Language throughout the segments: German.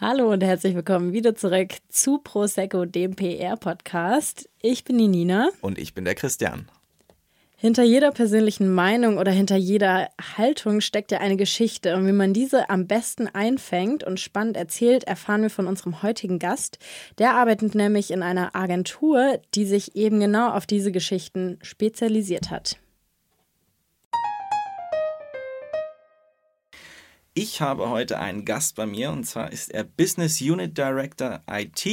Hallo und herzlich willkommen wieder zurück zu Prosecco, dem PR-Podcast. Ich bin die Nina. Und ich bin der Christian. Hinter jeder persönlichen Meinung oder hinter jeder Haltung steckt ja eine Geschichte. Und wie man diese am besten einfängt und spannend erzählt, erfahren wir von unserem heutigen Gast. Der arbeitet nämlich in einer Agentur, die sich eben genau auf diese Geschichten spezialisiert hat. Ich habe heute einen Gast bei mir und zwar ist er Business Unit Director IT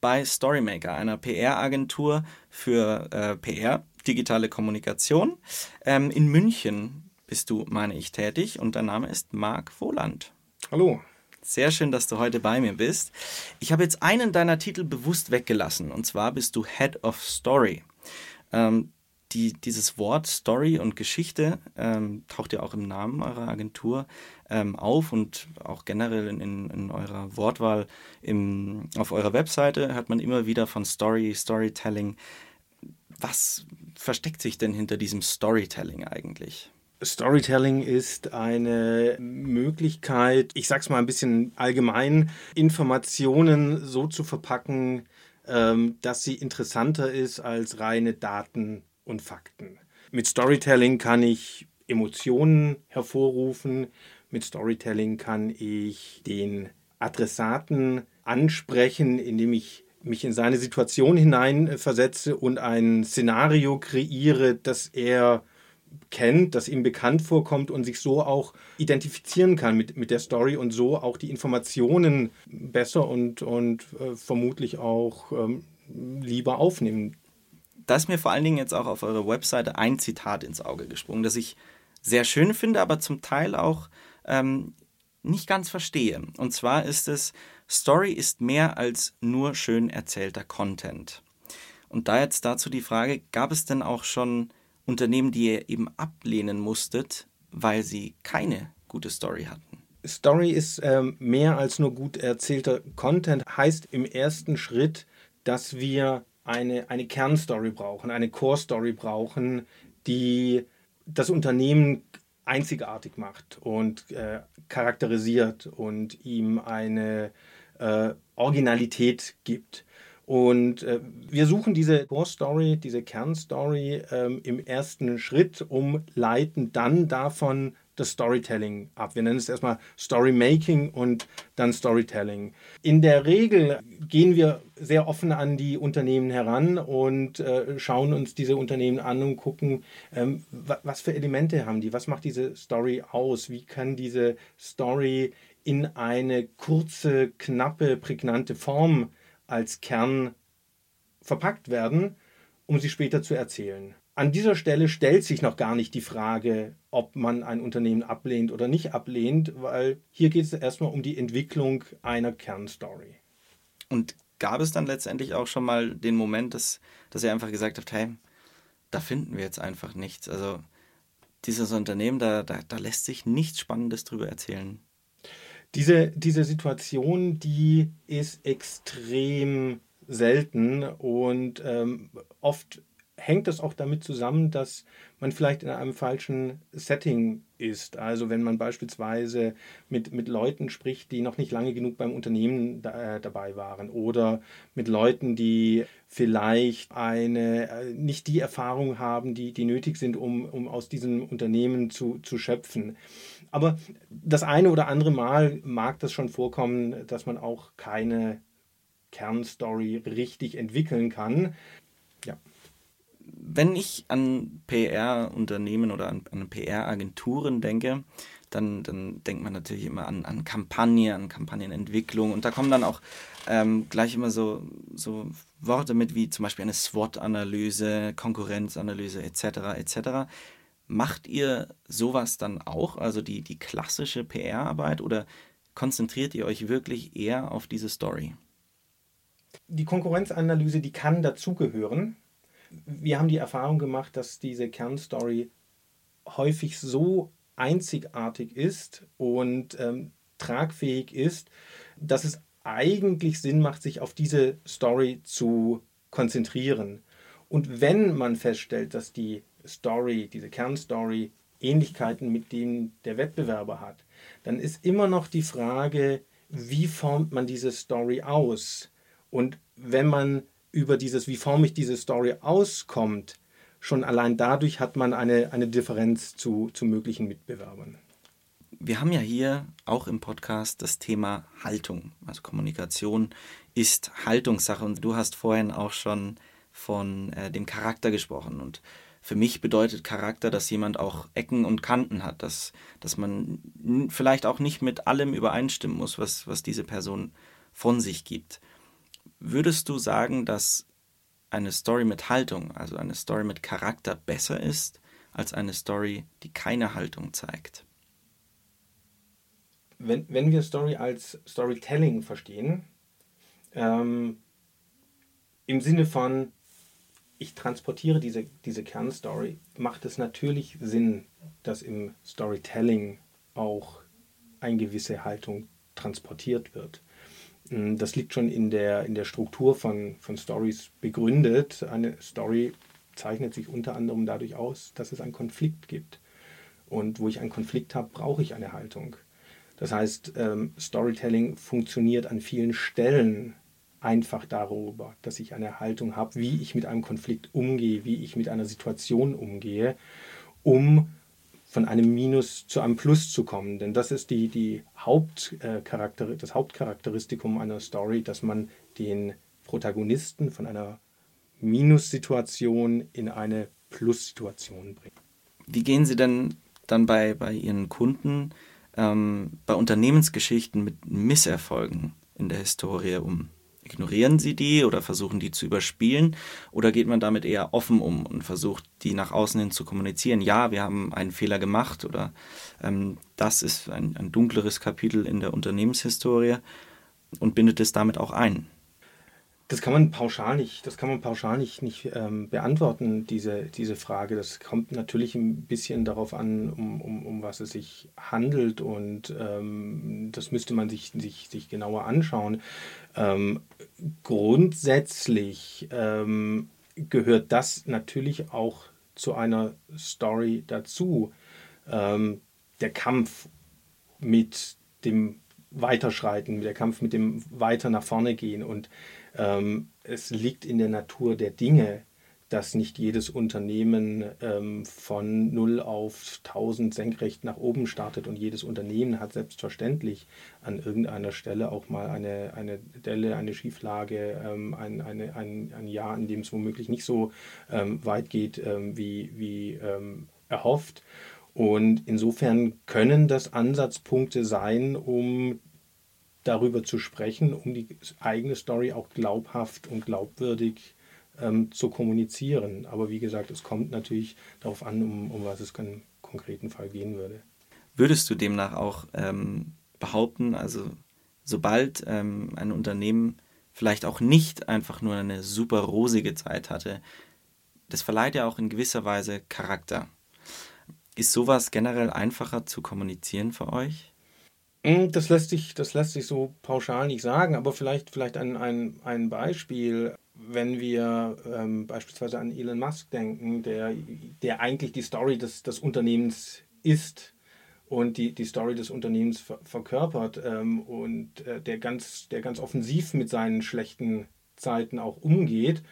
bei Storymaker, einer PR-Agentur für äh, PR, digitale Kommunikation. Ähm, in München bist du, meine ich, tätig und dein Name ist Marc Wohland. Hallo. Sehr schön, dass du heute bei mir bist. Ich habe jetzt einen deiner Titel bewusst weggelassen und zwar bist du Head of Story. Ähm, die, dieses Wort Story und Geschichte ähm, taucht ja auch im Namen eurer Agentur ähm, auf und auch generell in, in eurer Wortwahl im, auf eurer Webseite hört man immer wieder von Story, Storytelling. Was versteckt sich denn hinter diesem Storytelling eigentlich? Storytelling ist eine Möglichkeit, ich sag's mal ein bisschen allgemein, Informationen so zu verpacken, ähm, dass sie interessanter ist als reine Daten und Fakten. Mit Storytelling kann ich Emotionen hervorrufen. Mit Storytelling kann ich den Adressaten ansprechen, indem ich mich in seine Situation hineinversetze und ein Szenario kreiere, das er kennt, das ihm bekannt vorkommt und sich so auch identifizieren kann mit, mit der Story und so auch die Informationen besser und, und äh, vermutlich auch ähm, lieber aufnehmen da ist mir vor allen Dingen jetzt auch auf eurer Webseite ein Zitat ins Auge gesprungen, das ich sehr schön finde, aber zum Teil auch ähm, nicht ganz verstehe. Und zwar ist es, Story ist mehr als nur schön erzählter Content. Und da jetzt dazu die Frage, gab es denn auch schon Unternehmen, die ihr eben ablehnen musstet, weil sie keine gute Story hatten? Story ist ähm, mehr als nur gut erzählter Content, heißt im ersten Schritt, dass wir eine, eine Kernstory brauchen, eine Core-Story brauchen, die das Unternehmen einzigartig macht und äh, charakterisiert und ihm eine äh, Originalität gibt. Und äh, wir suchen diese Core Story, diese Kernstory ähm, im ersten Schritt, um leiten dann davon das Storytelling ab. Wir nennen es erstmal Storymaking und dann Storytelling. In der Regel gehen wir sehr offen an die Unternehmen heran und äh, schauen uns diese Unternehmen an und gucken, ähm, was für Elemente haben die, was macht diese Story aus, wie kann diese Story in eine kurze, knappe, prägnante Form als Kern verpackt werden, um sie später zu erzählen. An dieser Stelle stellt sich noch gar nicht die Frage, ob man ein Unternehmen ablehnt oder nicht ablehnt, weil hier geht es erstmal um die Entwicklung einer Kernstory. Und gab es dann letztendlich auch schon mal den Moment, dass, dass ihr einfach gesagt habt, hey, da finden wir jetzt einfach nichts. Also dieses Unternehmen, da, da, da lässt sich nichts Spannendes drüber erzählen. Diese, diese Situation, die ist extrem selten und ähm, oft hängt das auch damit zusammen, dass man vielleicht in einem falschen Setting ist. Also wenn man beispielsweise mit, mit Leuten spricht, die noch nicht lange genug beim Unternehmen da, äh, dabei waren oder mit Leuten, die vielleicht eine, äh, nicht die Erfahrung haben, die, die nötig sind, um, um aus diesem Unternehmen zu, zu schöpfen. Aber das eine oder andere Mal mag das schon vorkommen, dass man auch keine Kernstory richtig entwickeln kann. Ja wenn ich an PR-Unternehmen oder an, an PR-Agenturen denke, dann, dann denkt man natürlich immer an, an Kampagne, an Kampagnenentwicklung und da kommen dann auch ähm, gleich immer so, so Worte mit wie zum Beispiel eine SWOT-Analyse, Konkurrenzanalyse etc. etc. Macht ihr sowas dann auch, also die, die klassische PR-Arbeit oder konzentriert ihr euch wirklich eher auf diese Story? Die Konkurrenzanalyse, die kann dazugehören wir haben die Erfahrung gemacht, dass diese Kernstory häufig so einzigartig ist und ähm, tragfähig ist, dass es eigentlich Sinn macht, sich auf diese Story zu konzentrieren. Und wenn man feststellt, dass die Story, diese Kernstory, Ähnlichkeiten mit denen der Wettbewerber hat, dann ist immer noch die Frage, wie formt man diese Story aus? Und wenn man über dieses, wie forme ich diese Story auskommt, schon allein dadurch hat man eine, eine Differenz zu, zu möglichen Mitbewerbern. Wir haben ja hier auch im Podcast das Thema Haltung. Also Kommunikation ist Haltungssache und du hast vorhin auch schon von äh, dem Charakter gesprochen und für mich bedeutet Charakter, dass jemand auch Ecken und Kanten hat, dass, dass man vielleicht auch nicht mit allem übereinstimmen muss, was, was diese Person von sich gibt. Würdest du sagen, dass eine Story mit Haltung, also eine Story mit Charakter besser ist als eine Story, die keine Haltung zeigt? Wenn, wenn wir Story als Storytelling verstehen, ähm, im Sinne von ich transportiere diese, diese Kernstory, macht es natürlich Sinn, dass im Storytelling auch eine gewisse Haltung transportiert wird. Mm, das liegt schon in der, in der Struktur von, von Stories begründet. Eine Story zeichnet sich unter anderem dadurch aus, dass es einen Konflikt gibt. Und wo ich einen Konflikt habe, brauche ich eine Haltung. Das heißt, ähm, Storytelling funktioniert an vielen Stellen einfach darüber, dass ich eine Haltung habe, wie ich mit einem Konflikt umgehe, wie ich mit einer Situation umgehe, um von einem Minus zu einem Plus zu kommen. Denn das ist die, die Hauptcharakter, das Hauptcharakteristikum einer Story, dass man den Protagonisten von einer Minussituation in eine Plussituation bringt. Wie gehen Sie denn dann bei, bei Ihren Kunden ähm, bei Unternehmensgeschichten mit Misserfolgen in der Historie um? Ignorieren Sie die oder versuchen die zu überspielen? Oder geht man damit eher offen um und versucht, die nach außen hin zu kommunizieren? Ja, wir haben einen Fehler gemacht oder ähm, das ist ein, ein dunkleres Kapitel in der Unternehmenshistorie und bindet es damit auch ein. Das kann man pauschal nicht, das kann man pauschal nicht, nicht ähm, beantworten, diese, diese Frage. Das kommt natürlich ein bisschen darauf an, um, um, um was es sich handelt und ähm, das müsste man sich, sich, sich genauer anschauen. Ähm, grundsätzlich ähm, gehört das natürlich auch zu einer Story dazu. Ähm, der Kampf mit dem Weiterschreiten, der Kampf mit dem Weiter nach vorne gehen und ähm, es liegt in der Natur der Dinge, dass nicht jedes Unternehmen ähm, von 0 auf 1000 senkrecht nach oben startet und jedes Unternehmen hat selbstverständlich an irgendeiner Stelle auch mal eine, eine Delle, eine Schieflage, ähm, ein, eine, ein, ein Jahr, in dem es womöglich nicht so ähm, weit geht, ähm, wie, wie ähm, erhofft. Und insofern können das Ansatzpunkte sein, um darüber zu sprechen, um die eigene Story auch glaubhaft und glaubwürdig ähm, zu kommunizieren. Aber wie gesagt, es kommt natürlich darauf an, um, um was es im konkreten Fall gehen würde. Würdest du demnach auch ähm, behaupten, also sobald ähm, ein Unternehmen vielleicht auch nicht einfach nur eine super rosige Zeit hatte, das verleiht ja auch in gewisser Weise Charakter. Ist sowas generell einfacher zu kommunizieren für euch? Hm, das lässt sich, das lässt sich so pauschal nicht sagen, aber vielleicht, vielleicht ein, ein, ein Beispiel, wenn wir ähm, beispielsweise an Elon Musk denken, der, der eigentlich die Story des, des Unternehmens ist und die, die Story des Unternehmens ver verkörpert ähm, und äh, der, ganz, der ganz offensiv mit seinen schlechten Zeiten auch umgeht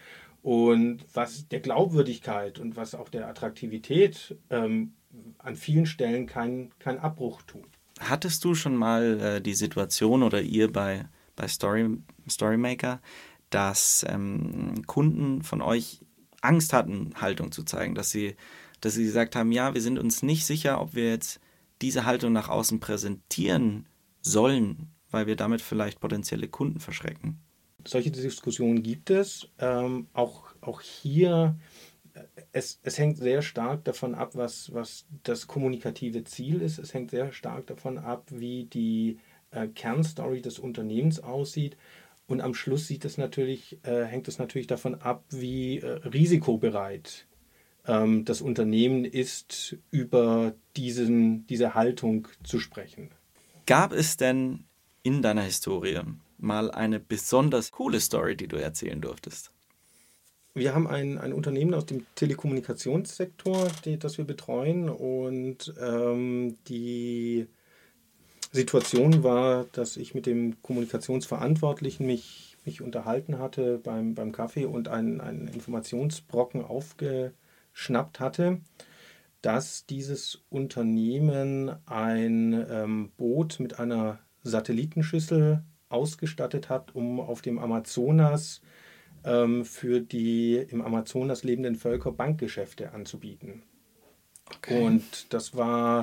und was der Glaubwürdigkeit und was auch der Attraktivität ähm, an vielen Stellen keinen kein Abbruch tut. Hattest du schon mal äh, die Situation oder ihr bei, bei Story, Storymaker, dass ähm, Kunden von euch Angst hatten, Haltung zu zeigen, dass sie, dass sie gesagt haben, ja, wir sind uns nicht sicher, ob wir jetzt diese Haltung nach außen präsentieren sollen, weil wir damit vielleicht potenzielle Kunden verschrecken? Solche Diskussionen gibt es. Ähm, auch, auch hier es, es hängt sehr stark davon ab, was, was das kommunikative Ziel ist. Es hängt sehr stark davon ab, wie die äh, Kernstory des Unternehmens aussieht. Und am Schluss sieht es natürlich, äh, hängt es natürlich davon ab, wie äh, risikobereit ähm, das Unternehmen ist, über diesen, diese Haltung zu sprechen. Gab es denn in deiner Historie mal eine besonders coole Story, die du erzählen durftest? Wir haben ein, ein Unternehmen aus dem Telekommunikationssektor, die, das wir betreuen. Und ähm, die Situation war, dass ich mit dem Kommunikationsverantwortlichen mich, mich unterhalten hatte beim, beim Kaffee und einen, einen Informationsbrocken aufgeschnappt hatte, dass dieses Unternehmen ein ähm, Boot mit einer Satellitenschüssel ausgestattet hat, um auf dem Amazonas ähm, für die im Amazonas lebenden Völker Bankgeschäfte anzubieten. Okay. Und das war,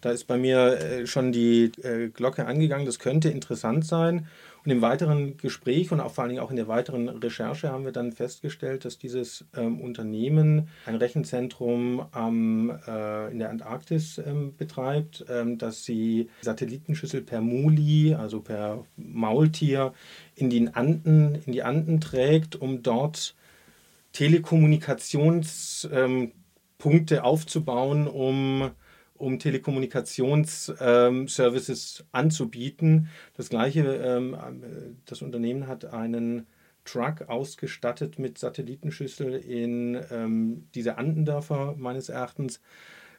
da ist bei mir äh, schon die äh, Glocke angegangen, das könnte interessant sein. Und im weiteren Gespräch und auch vor allen Dingen auch in der weiteren Recherche haben wir dann festgestellt, dass dieses ähm, Unternehmen ein Rechenzentrum ähm, äh, in der Antarktis ähm, betreibt, ähm, dass sie Satellitenschüssel per Muli, also per Maultier, in, den Anden, in die Anden trägt, um dort Telekommunikationspunkte ähm, aufzubauen, um um Telekommunikationsservices ähm, anzubieten. Das gleiche, ähm, das Unternehmen hat einen Truck ausgestattet mit Satellitenschüssel in ähm, diese Andendörfer meines Erachtens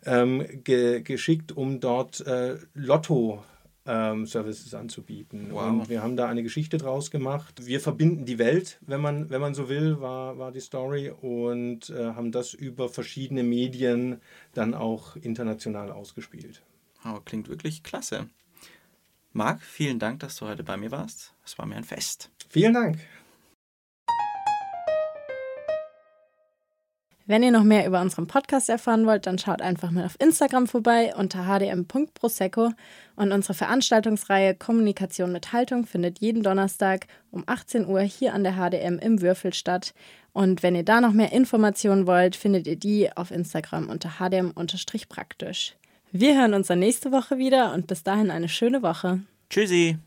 ähm, ge geschickt, um dort äh, Lotto ähm, Services anzubieten. Wow. Und wir haben da eine Geschichte draus gemacht. Wir verbinden die Welt, wenn man, wenn man so will, war, war die Story und äh, haben das über verschiedene Medien dann auch international ausgespielt. Oh, klingt wirklich klasse. Marc, vielen Dank, dass du heute bei mir warst. Es war mir ein Fest. Vielen Dank. Wenn ihr noch mehr über unseren Podcast erfahren wollt, dann schaut einfach mal auf Instagram vorbei unter hdm.prosecco und unsere Veranstaltungsreihe Kommunikation mit Haltung findet jeden Donnerstag um 18 Uhr hier an der HDM im Würfel statt. Und wenn ihr da noch mehr Informationen wollt, findet ihr die auf Instagram unter hdm-praktisch. Wir hören uns dann nächste Woche wieder und bis dahin eine schöne Woche. Tschüssi.